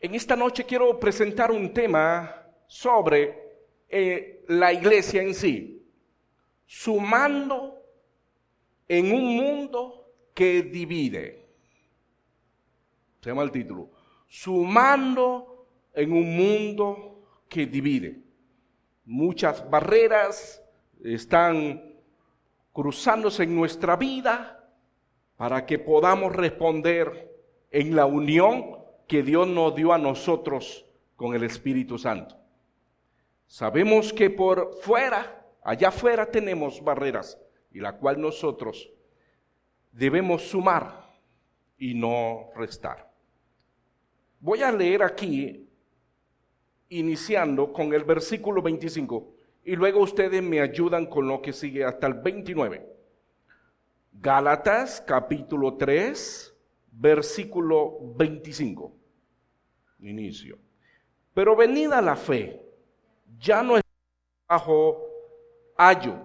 En esta noche quiero presentar un tema sobre eh, la iglesia en sí, sumando en un mundo que divide. Se llama el título, sumando en un mundo que divide. Muchas barreras están cruzándose en nuestra vida para que podamos responder en la unión que Dios nos dio a nosotros con el Espíritu Santo. Sabemos que por fuera, allá afuera tenemos barreras y la cual nosotros debemos sumar y no restar. Voy a leer aquí, iniciando con el versículo 25, y luego ustedes me ayudan con lo que sigue hasta el 29. Gálatas capítulo 3, versículo 25 inicio. Pero venida la fe, ya no es bajo ayo,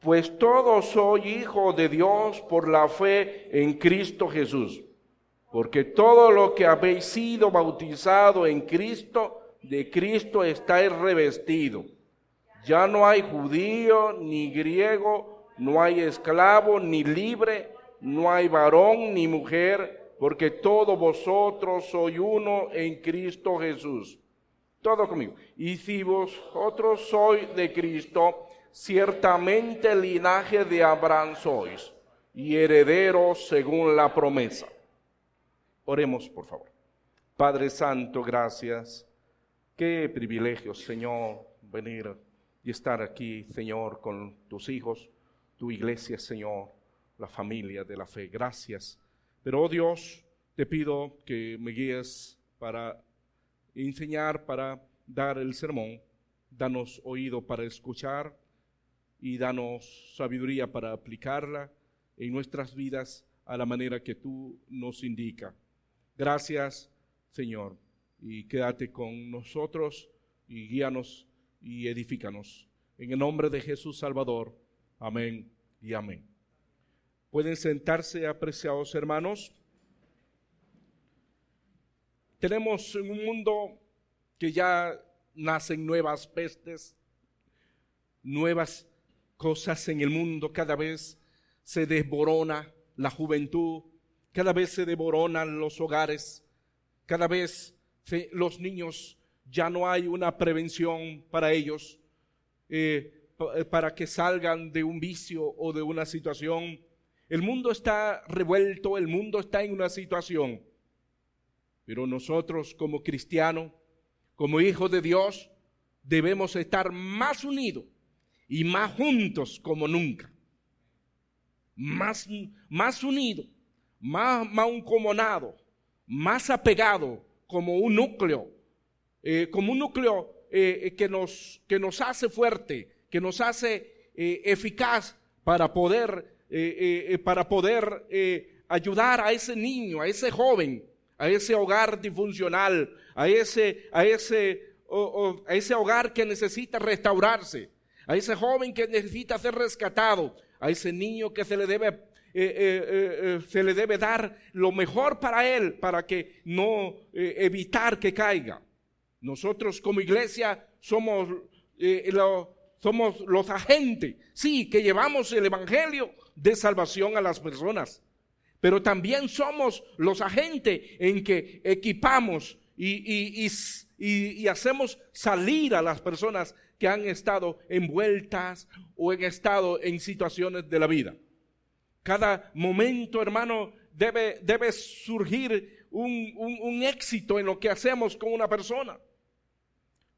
pues todos soy hijo de Dios por la fe en Cristo Jesús. Porque todo lo que habéis sido bautizado en Cristo, de Cristo estáis revestido. Ya no hay judío ni griego, no hay esclavo ni libre, no hay varón ni mujer porque todos vosotros sois uno en Cristo Jesús. Todo conmigo. Y si vosotros sois de Cristo, ciertamente el linaje de Abraham sois y herederos según la promesa. Oremos, por favor. Padre Santo, gracias. Qué privilegio, Señor, venir y estar aquí, Señor, con tus hijos, tu iglesia, Señor, la familia de la fe. Gracias pero, oh Dios, te pido que me guíes para enseñar, para dar el sermón. Danos oído para escuchar y danos sabiduría para aplicarla en nuestras vidas a la manera que tú nos indica. Gracias, Señor, y quédate con nosotros y guíanos y edifícanos. En el nombre de Jesús Salvador. Amén y amén. Pueden sentarse, apreciados hermanos. Tenemos un mundo que ya nacen nuevas pestes, nuevas cosas en el mundo, cada vez se desborona la juventud, cada vez se desboronan los hogares, cada vez los niños ya no hay una prevención para ellos, eh, para que salgan de un vicio o de una situación el mundo está revuelto, el mundo está en una situación. Pero nosotros como cristianos, como hijos de Dios, debemos estar más unidos y más juntos como nunca. Más, más unidos, más mancomunado, más apegado como un núcleo, eh, como un núcleo eh, que, nos, que nos hace fuerte, que nos hace eh, eficaz para poder eh, eh, eh, para poder ayudar a ese niño, a ese joven, a ese hogar disfuncional, a ese, a ese, a ese hogar que necesita restaurarse, a ese joven que necesita ser rescatado, a ese niño que se le debe se le debe dar lo mejor para él para que no evitar que caiga. Nosotros como iglesia somos, somos los agentes, sí, que llevamos el Evangelio de salvación a las personas. Pero también somos los agentes en que equipamos y, y, hacemos salir a las personas que han estado envueltas o han estado en situaciones de la vida. Cada momento, hermano, debe, debe surgir un, un, éxito en lo que hacemos con una persona.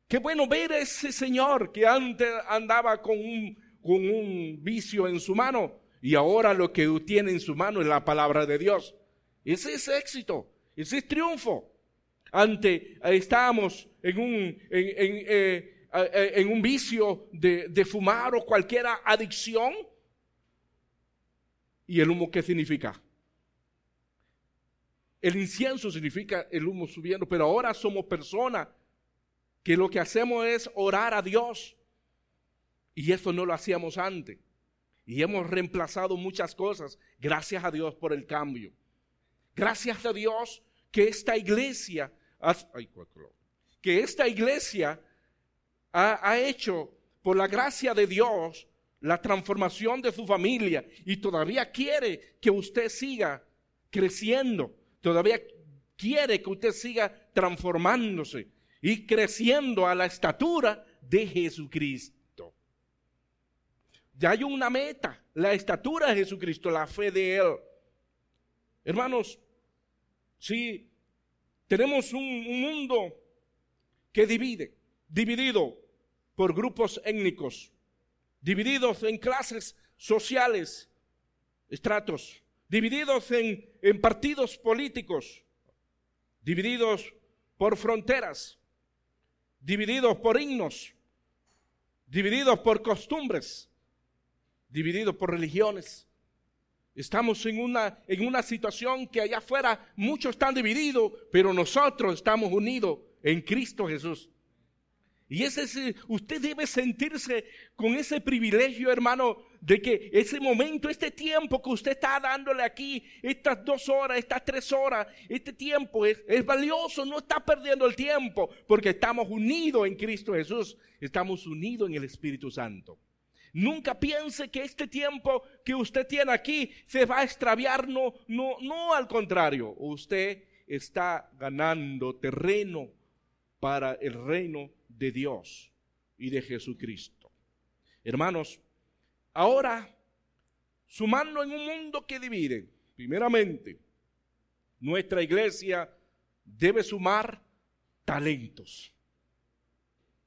Qué bueno ver a ese señor que antes andaba con un, con un vicio en su mano y ahora lo que tiene en su mano es la palabra de Dios. Ese es éxito, ese es triunfo. Ante, estábamos en un, en, eh, en, un vicio de, de fumar o cualquier adicción. ¿Y el humo qué significa? El incienso significa el humo subiendo, pero ahora somos personas que lo que hacemos es orar a Dios. Y eso no lo hacíamos antes. Y hemos reemplazado muchas cosas. Gracias a Dios por el cambio. Gracias a Dios que esta iglesia que esta iglesia ha, ha hecho por la gracia de Dios la transformación de su familia y todavía quiere que usted siga creciendo, todavía quiere que usted siga transformándose y creciendo a la estatura de Jesucristo. Ya hay una meta, la estatura de Jesucristo, la fe de Él. Hermanos, si tenemos un, un mundo que divide, dividido por grupos étnicos, divididos en clases sociales, estratos, divididos en, en partidos políticos, divididos por fronteras, divididos por himnos, divididos por costumbres, divididos por religiones. Estamos en una, en una situación que allá afuera muchos están divididos, pero nosotros estamos unidos en Cristo Jesús. Y ese, usted debe sentirse con ese privilegio, hermano, de que ese momento, este tiempo que usted está dándole aquí, estas dos horas, estas tres horas, este tiempo es, es valioso, no está perdiendo el tiempo, porque estamos unidos en Cristo Jesús, estamos unidos en el Espíritu Santo. Nunca piense que este tiempo que usted tiene aquí se va a extraviar, no, no, no al contrario, usted está ganando terreno para el reino de Dios y de Jesucristo. Hermanos, ahora, sumando en un mundo que divide, primeramente, nuestra iglesia debe sumar talentos.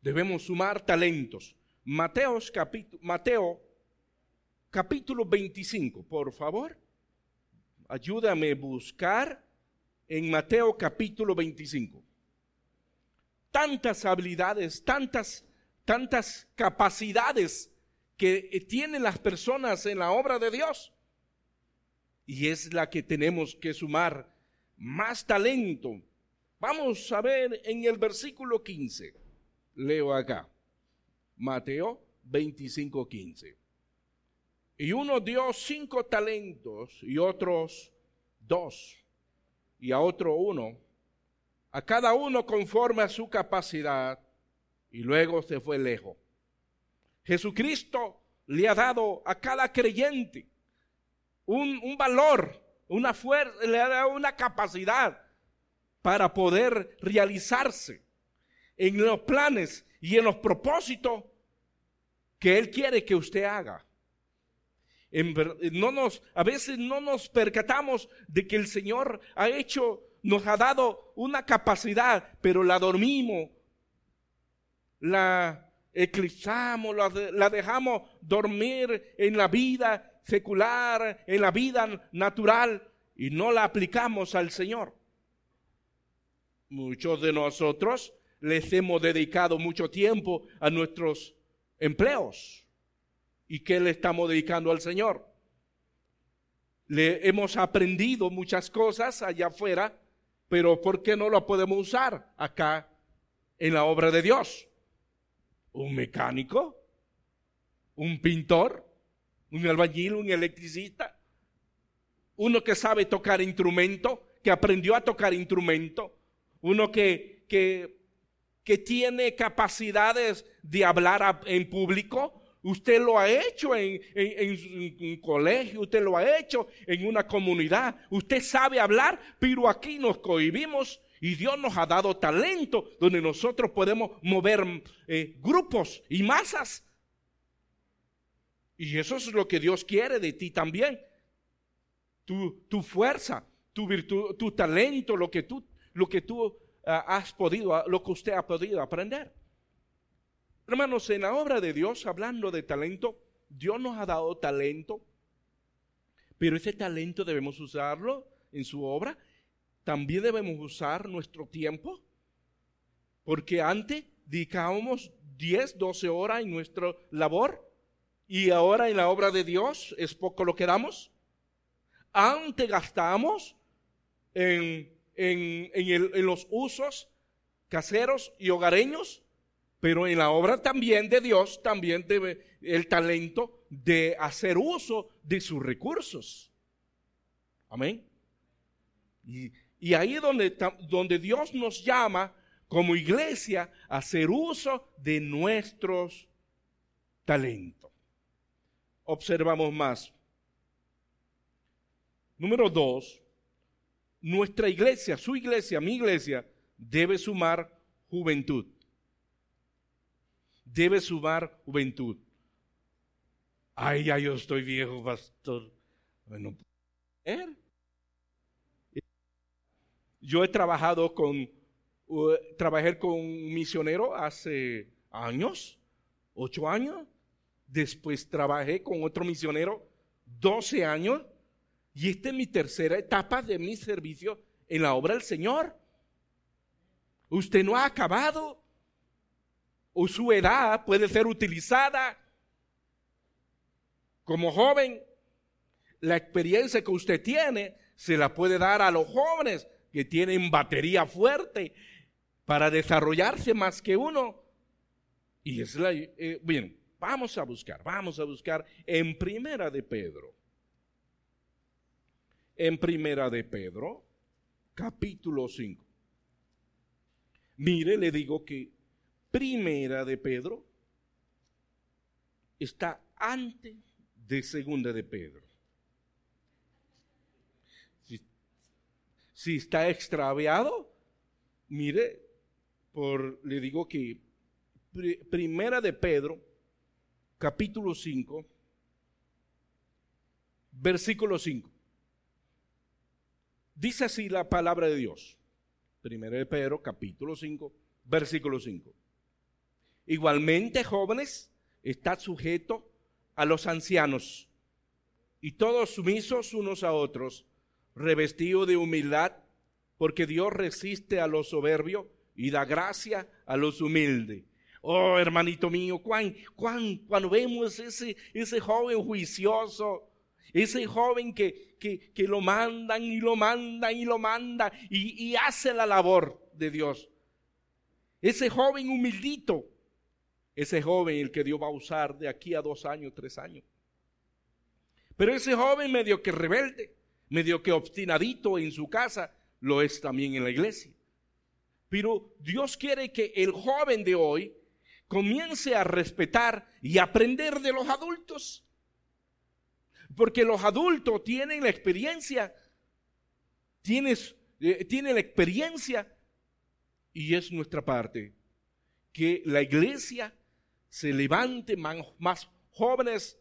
Debemos sumar talentos. Capítulo, Mateo capítulo 25, por favor. Ayúdame a buscar en Mateo capítulo 25 tantas habilidades, tantas, tantas capacidades que tienen las personas en la obra de Dios. Y es la que tenemos que sumar más talento. Vamos a ver en el versículo 15. Leo acá. Mateo 25, 15. Y uno dio cinco talentos y otros dos. Y a otro uno a cada uno conforme a su capacidad, y luego se fue lejos. Jesucristo le ha dado a cada creyente un, valor, una fuerza, le ha dado una capacidad para poder realizarse en los planes y en los propósitos que Él quiere que usted haga. no nos, a veces no nos percatamos de que el Señor ha hecho nos ha dado una capacidad, pero la dormimos, la eclipsamos, la, dejamos dormir en la vida secular, en la vida natural, y no la aplicamos al Señor. Muchos de nosotros les hemos dedicado mucho tiempo a nuestros empleos. ¿Y qué le estamos dedicando al Señor? Le hemos aprendido muchas cosas allá afuera, pero ¿por qué no lo podemos usar acá en la obra de Dios? ¿Un mecánico? ¿Un pintor? ¿Un albañil? ¿Un electricista? ¿Uno que sabe tocar instrumento? ¿Que aprendió a tocar instrumento? ¿Uno que, que, que tiene capacidades de hablar en público? Usted lo ha hecho en, un colegio, usted lo ha hecho en una comunidad. Usted sabe hablar, pero aquí nos cohibimos y Dios nos ha dado talento donde nosotros podemos mover eh, grupos y masas. Y eso es lo que Dios quiere de ti también. Tu, tu fuerza, tu virtud, tu talento, lo que tú, lo que tú has podido, lo que usted ha podido aprender. Hermanos, en la obra de Dios, hablando de talento, Dios nos ha dado talento, pero ese talento debemos usarlo en su obra. También debemos usar nuestro tiempo, porque antes dedicábamos 10, 12 horas en nuestra labor y ahora en la obra de Dios es poco lo que damos. Antes gastamos en, en los usos caseros y hogareños pero en la obra también de Dios, también debe el talento de hacer uso de sus recursos. Amén. Y, ahí donde, donde Dios nos llama como iglesia a hacer uso de nuestros talentos. Observamos más. Número dos, nuestra iglesia, su iglesia, mi iglesia, debe sumar juventud. Debe sumar juventud. Ay, ya yo estoy viejo, pastor. Bueno, yo he trabajado con, trabajé con un misionero hace años, ocho años. Después trabajé con otro misionero, doce años. Y esta es mi tercera etapa de mi servicio en la obra del Señor. Usted no ha acabado. O su edad puede ser utilizada como joven. La experiencia que usted tiene se la puede dar a los jóvenes que tienen batería fuerte para desarrollarse más que uno. Y es la, eh, bien, vamos a buscar, vamos a buscar en Primera de Pedro. En Primera de Pedro, capítulo 5. Mire, le digo que Primera de Pedro está antes de Segunda de Pedro. Si está extraviado, mire, por, le digo que primera de Pedro, capítulo 5, versículo 5. Dice así la palabra de Dios. Primera de Pedro, capítulo 5, versículo 5. Igualmente, jóvenes, está sujeto a los ancianos y todos sumisos unos a otros revestido de humildad, porque Dios resiste a los soberbios y da gracia a los humildes. Oh, hermanito mío, cuán, cuán, cuando vemos ese, ese joven juicioso, ese joven que, que, que, lo mandan y lo mandan y lo manda y, y hace la labor de Dios. Ese joven humildito, ese joven el que Dios va a usar de aquí a dos años, tres años. Pero ese joven medio que rebelde, medio que obstinadito en su casa, lo es también en la iglesia. Pero Dios quiere que el joven de hoy comience a respetar y aprender de los adultos. Porque los adultos tienen la experiencia, tienes, eh, tienen la experiencia y es nuestra parte que la iglesia se levante más, más jóvenes,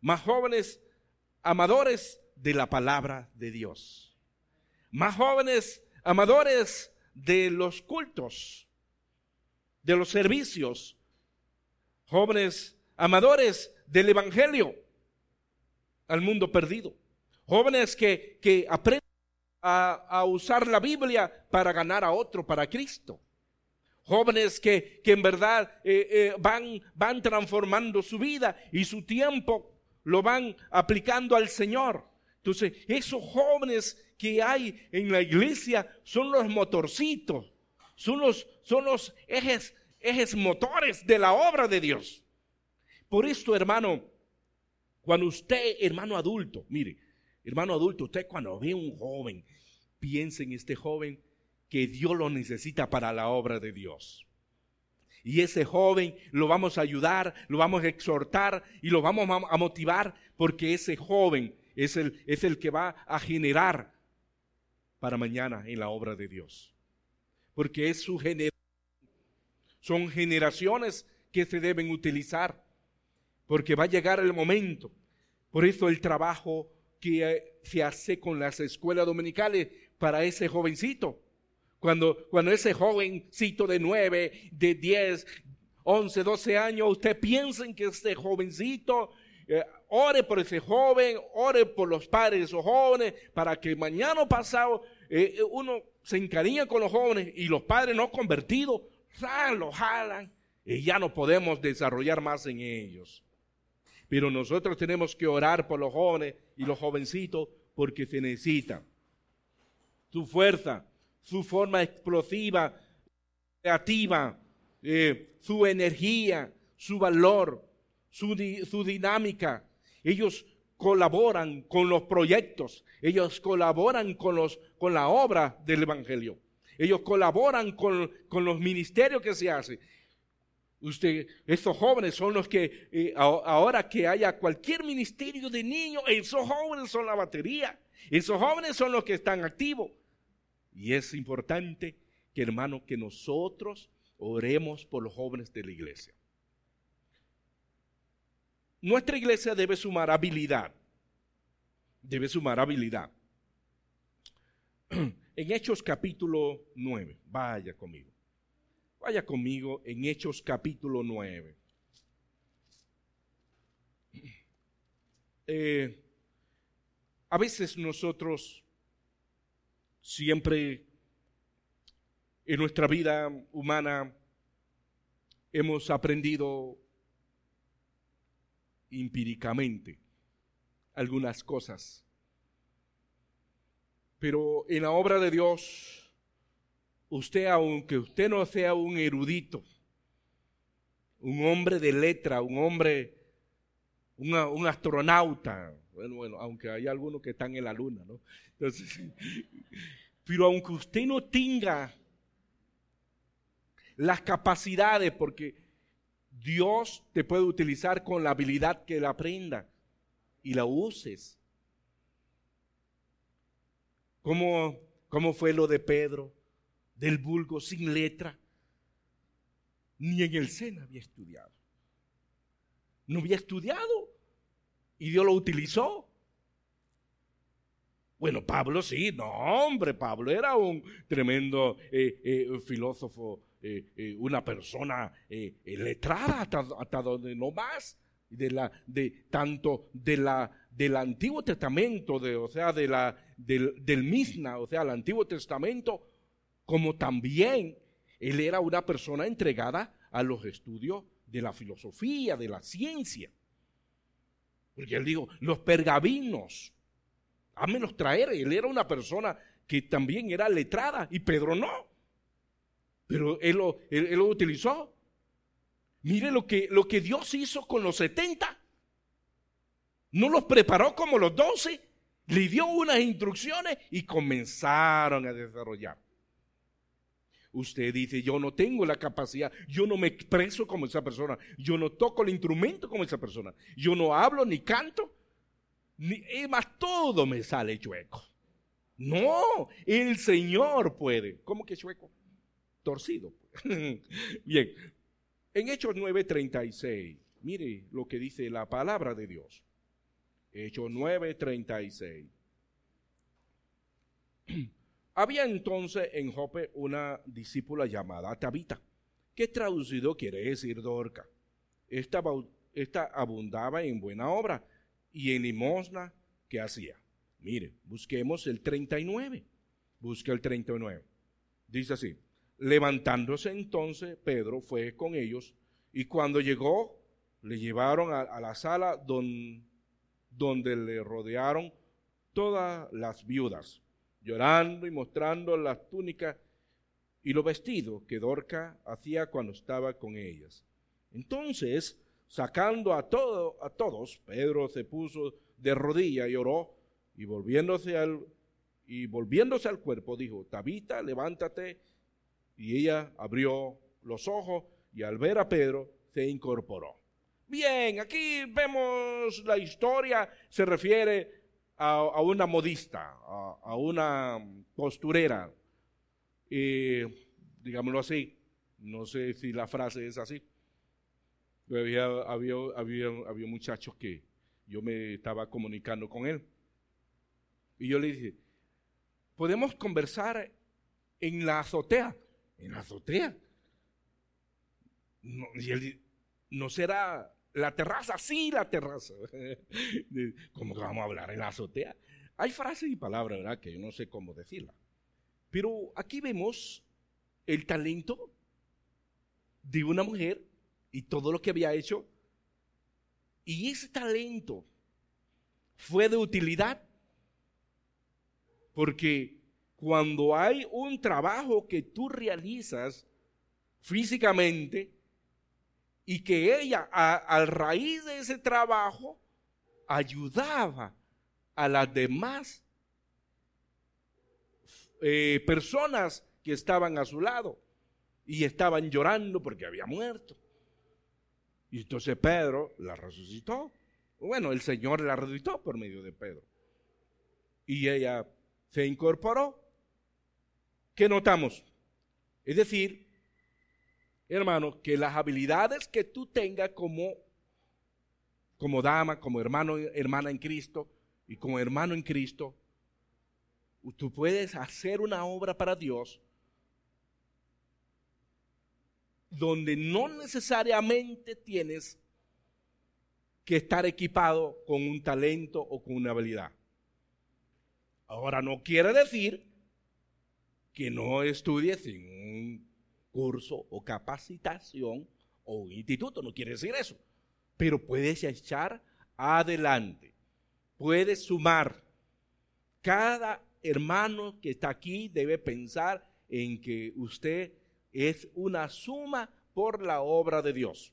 más jóvenes amadores de la palabra de Dios. Más jóvenes amadores de los cultos, de los servicios. Jóvenes amadores del Evangelio al mundo perdido. Jóvenes que, que aprenden a, usar la Biblia para ganar a otro para Cristo. Jóvenes que, que en verdad eh, eh, van, van transformando su vida y su tiempo lo van aplicando al Señor. Entonces, esos jóvenes que hay en la iglesia son los motorcitos, son los, son los ejes, ejes motores de la obra de Dios. Por esto, hermano, cuando usted, hermano adulto, mire, hermano adulto, usted cuando ve un joven, piense en este joven que Dios lo necesita para la obra de Dios. Y ese joven lo vamos a ayudar, lo vamos a exhortar y lo vamos a motivar porque ese joven es el, es el que va a generar para mañana en la obra de Dios. Porque es su generación. Son generaciones que se deben utilizar. Porque va a llegar el momento. Por eso el trabajo que eh, se hace con las escuelas dominicales para ese jovencito. Cuando, cuando ese jovencito de nueve, de diez, once, doce años, usted piensa en que este jovencito eh, ore por ese joven, ore por los padres de esos jóvenes, para que mañana o pasado eh, uno se encariña con los jóvenes y los padres no convertidos, los jalan y ya no podemos desarrollar más en ellos. Pero nosotros tenemos que orar por los jóvenes y los jovencitos porque se necesitan. Su fuerza, su forma explosiva, creativa, su energía, su valor, su, dinámica. Ellos colaboran con los proyectos, ellos colaboran con, los, con la obra del Evangelio, ellos colaboran con, con los ministerios que se hacen. Usted, estos jóvenes son los que, eh, ahora que haya cualquier ministerio de niños, esos jóvenes son la batería. Esos jóvenes son los que están activos. Y es importante que, hermano, que nosotros oremos por los jóvenes de la iglesia. Nuestra iglesia debe sumar habilidad. Debe sumar habilidad. En Hechos capítulo 9, vaya conmigo. Vaya conmigo en Hechos capítulo 9. Eh, a veces nosotros siempre en nuestra vida humana hemos aprendido empíricamente algunas cosas. Pero en la obra de Dios usted, aunque usted no sea un erudito, un hombre de letra, un hombre, un astronauta, bueno, bueno, aunque hay algunos que están en la luna, ¿no? Pero aunque usted no tenga las capacidades, porque Dios te puede utilizar con la habilidad que la aprenda y la uses. ¿Cómo, cómo fue lo de Pedro? Del vulgo sin letra, ni en el SENA había estudiado. No había estudiado y Dios lo utilizó. Bueno, Pablo sí, no, hombre, Pablo era un tremendo eh, eh, filósofo, eh, una persona letrada hasta, donde no más, de la, de, tanto de la, del Antiguo Testamento, de, o sea, de la, del, del Misna, o sea, el Antiguo Testamento, como también él era una persona entregada a los estudios de la filosofía, de la ciencia. Porque él dijo, los pergaminos, hámelos traer. Él era una persona que también era letrada y Pedro no. Pero él lo, lo utilizó. Mire lo que, lo que Dios hizo con los 70. No los preparó como los 12. Le dio unas instrucciones y comenzaron a desarrollar. Usted dice, yo no tengo la capacidad, yo no me expreso como esa persona, yo no toco el instrumento como esa persona, yo no hablo ni canto, ni, más todo me sale chueco. No, el Señor puede. ¿Cómo que chueco? Torcido. Bien, en Hechos 9:36, mire lo que dice la palabra de Dios. Hechos 9:36. Había entonces en Jope una discípula llamada Tabita, que traducido quiere decir Dorca. Esta, esta abundaba en buena obra y en limosna que hacía. Mire, busquemos el 39. Busque el 39. Dice así, levantándose entonces Pedro fue con ellos y cuando llegó le llevaron a, la sala donde le rodearon todas las viudas llorando y mostrando las túnicas y los vestidos que Dorca hacía cuando estaba con ellas. Entonces, sacando a, todo, a todos, Pedro se puso de rodilla y oró, y volviéndose al, y volviéndose al cuerpo dijo, Tabita, levántate. Y ella abrió los ojos y al ver a Pedro se incorporó. Bien, aquí vemos la historia, se refiere a, una modista, a, una costurera, digámoslo así, no sé si la frase es así. Había, había, había, había muchachos que yo me estaba comunicando con él. Y yo le dije, podemos conversar en la azotea. En la azotea. y él, no será la terraza, sí, la terraza. ¿Cómo vamos a hablar en la azotea? Hay frases y palabras, ¿verdad? Que yo no sé cómo decirla. Pero aquí vemos el talento de una mujer y todo lo que había hecho. Y ese talento fue de utilidad. Porque cuando hay un trabajo que tú realizas físicamente, y que ella, a, raíz de ese trabajo, ayudaba a las demás eh, personas que estaban a su lado y estaban llorando porque había muerto. Y entonces Pedro la resucitó. Bueno, el Señor la resucitó por medio de Pedro. Y ella se incorporó. ¿Qué notamos? Es decir, hermano, que las habilidades que tú tengas como, como dama, como hermano, hermana en Cristo y como hermano en Cristo, tú puedes hacer una obra para Dios donde no necesariamente tienes que estar equipado con un talento o con una habilidad. Ahora no quiere decir que no estudies en curso o capacitación o un instituto, no quiere decir eso, pero puedes echar adelante, puedes sumar. Cada hermano que está aquí debe pensar en que usted es una suma por la obra de Dios.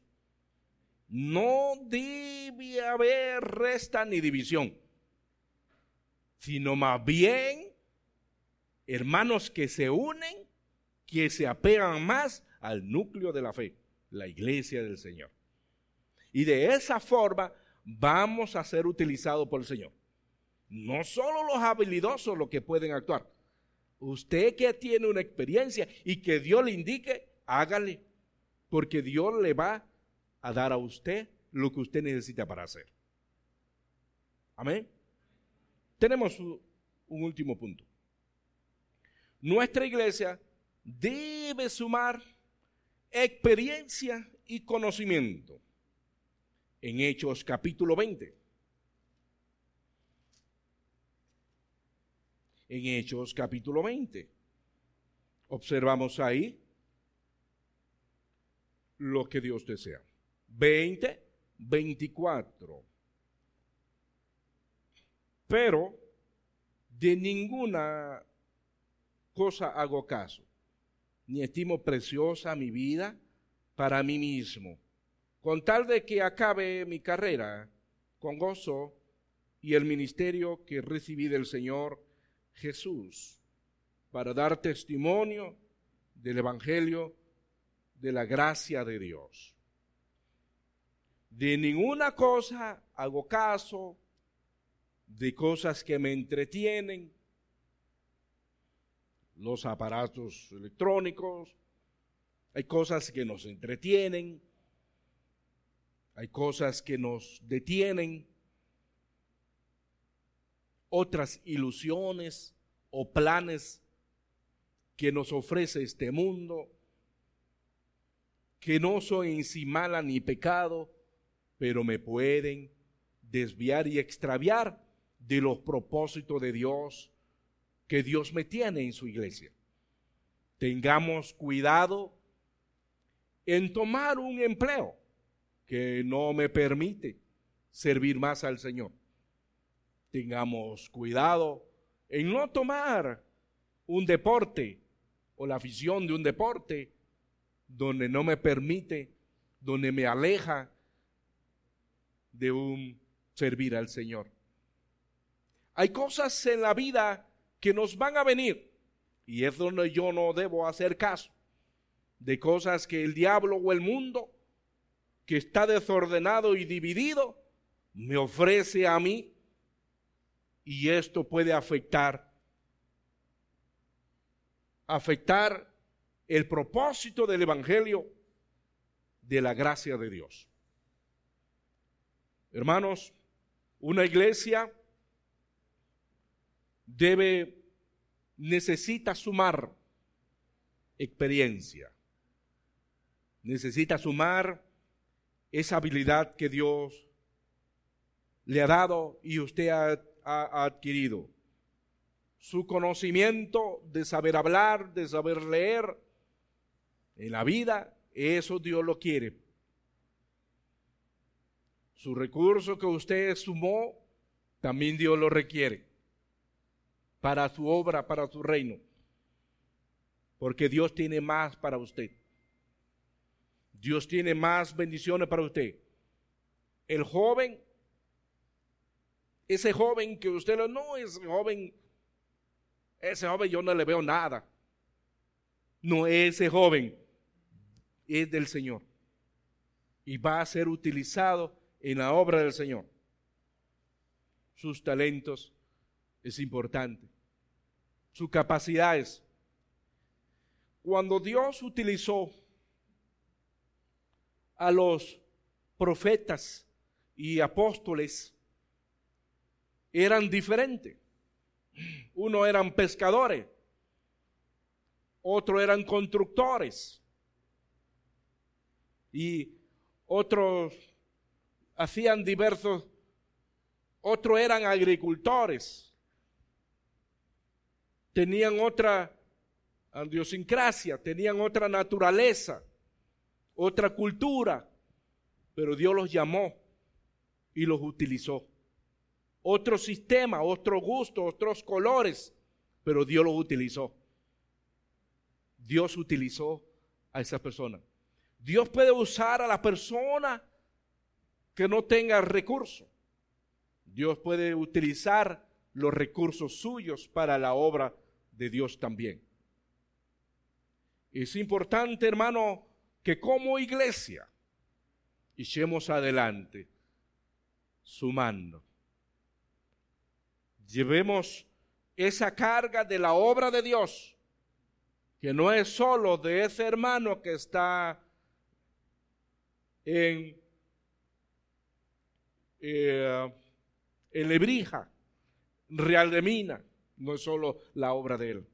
No debe haber resta ni división, sino más bien hermanos que se unen, que se apegan más al núcleo de la fe, la iglesia del Señor. Y de esa forma vamos a ser utilizados por el Señor. No solo los habilidosos los que pueden actuar. Usted que tiene una experiencia y que Dios le indique, hágale, porque Dios le va a dar a usted lo que usted necesita para hacer. Amén. Tenemos un último punto. Nuestra iglesia debe sumar experiencia y conocimiento. En Hechos capítulo 20. En Hechos capítulo 20. Observamos ahí lo que Dios desea. 20, 24. Pero de ninguna cosa hago caso, ni estimo preciosa mi vida para mí mismo, con tal de que acabe mi carrera con gozo y el ministerio que recibí del Señor Jesús, para dar testimonio del Evangelio de la gracia de Dios. De ninguna cosa hago caso, de cosas que me entretienen, los aparatos electrónicos, hay cosas que nos entretienen, hay cosas que nos detienen, otras ilusiones o planes que nos ofrece este mundo, que no son en sí mala ni pecado, pero me pueden desviar y extraviar de los propósitos de Dios que Dios me tiene en su iglesia. Tengamos cuidado en tomar un empleo que no me permite servir más al Señor. Tengamos cuidado en no tomar un deporte o la afición de un deporte donde no me permite, donde me aleja de un servir al Señor. Hay cosas en la vida que nos van a venir. Y es donde yo no debo hacer caso de cosas que el diablo o el mundo, que está desordenado y dividido, me ofrece a mí. Y esto puede afectar, afectar el propósito del Evangelio de la gracia de Dios. Hermanos, una iglesia debe, necesita sumar experiencia, necesita sumar esa habilidad que Dios le ha dado y usted ha, adquirido. Su conocimiento de saber hablar, de saber leer en la vida, eso Dios lo quiere. Su recurso que usted sumó, también Dios lo requiere para su obra, para su reino. Porque Dios tiene más para usted. Dios tiene más bendiciones para usted. El joven ese joven que usted lo, no, ese joven, ese joven yo no le veo nada. No, ese joven es del Señor y va a ser utilizado en la obra del Señor. Sus talentos es importante, sus capacidades. Cuando Dios utilizó a los profetas y apóstoles, eran diferentes. Uno eran pescadores, otro eran constructores y otros hacían diversos, otros eran agricultores, tenían otra idiosincrasia, tenían otra naturaleza, otra cultura, pero Dios los llamó y los utilizó. Otro sistema, otro gusto, otros colores, pero Dios los utilizó. Dios utilizó a esa persona. Dios puede usar a la persona que no tenga recursos. Dios puede utilizar los recursos suyos para la obra de Dios también. Es importante, hermano, que como iglesia echemos adelante sumando. Llevemos esa carga de la obra de Dios, que no es solo de ese hermano que está en eh, en Lebrija, Real de Mina, no es solo la obra de él.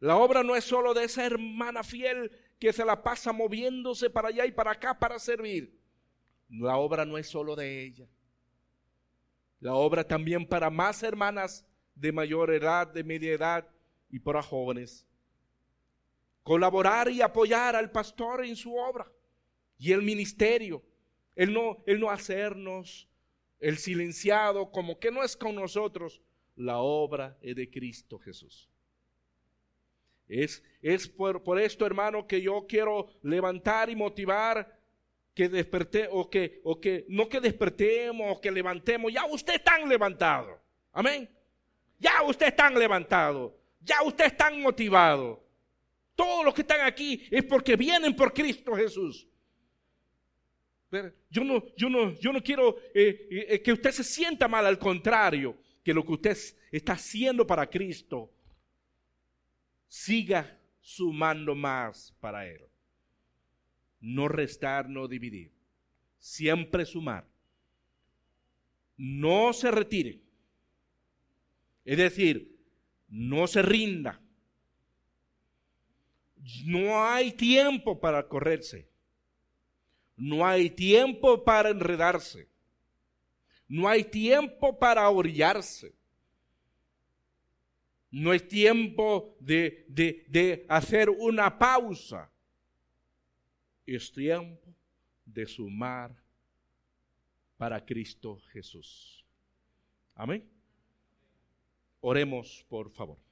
La obra no es solo de esa hermana fiel que se la pasa moviéndose para allá y para acá para servir. La obra no es solo de ella. La obra también para más hermanas de mayor edad, de media edad y para jóvenes. Colaborar y apoyar al pastor en su obra y el ministerio el no, el no hacernos el silenciado como que no es con nosotros. La obra es de Cristo Jesús. Es, es por, por, esto, hermano, que yo quiero levantar y motivar que desperté o que, o que no que despertemos o que levantemos. Ya usted está levantado. Amén. Ya usted está levantado. Ya usted está motivado. Todos los que están aquí es porque vienen por Cristo Jesús. Yo no, yo no, yo no quiero eh, eh, que usted se sienta mal, al contrario, que lo que usted está haciendo para Cristo siga sumando más para Él. No restar, no dividir. Siempre sumar. No se retire. Es decir, no se rinda. No hay tiempo para correrse. No hay tiempo para enredarse. No hay tiempo para orillarse. No es tiempo de, de hacer una pausa. Es tiempo de sumar para Cristo Jesús. Amén. Oremos, por favor.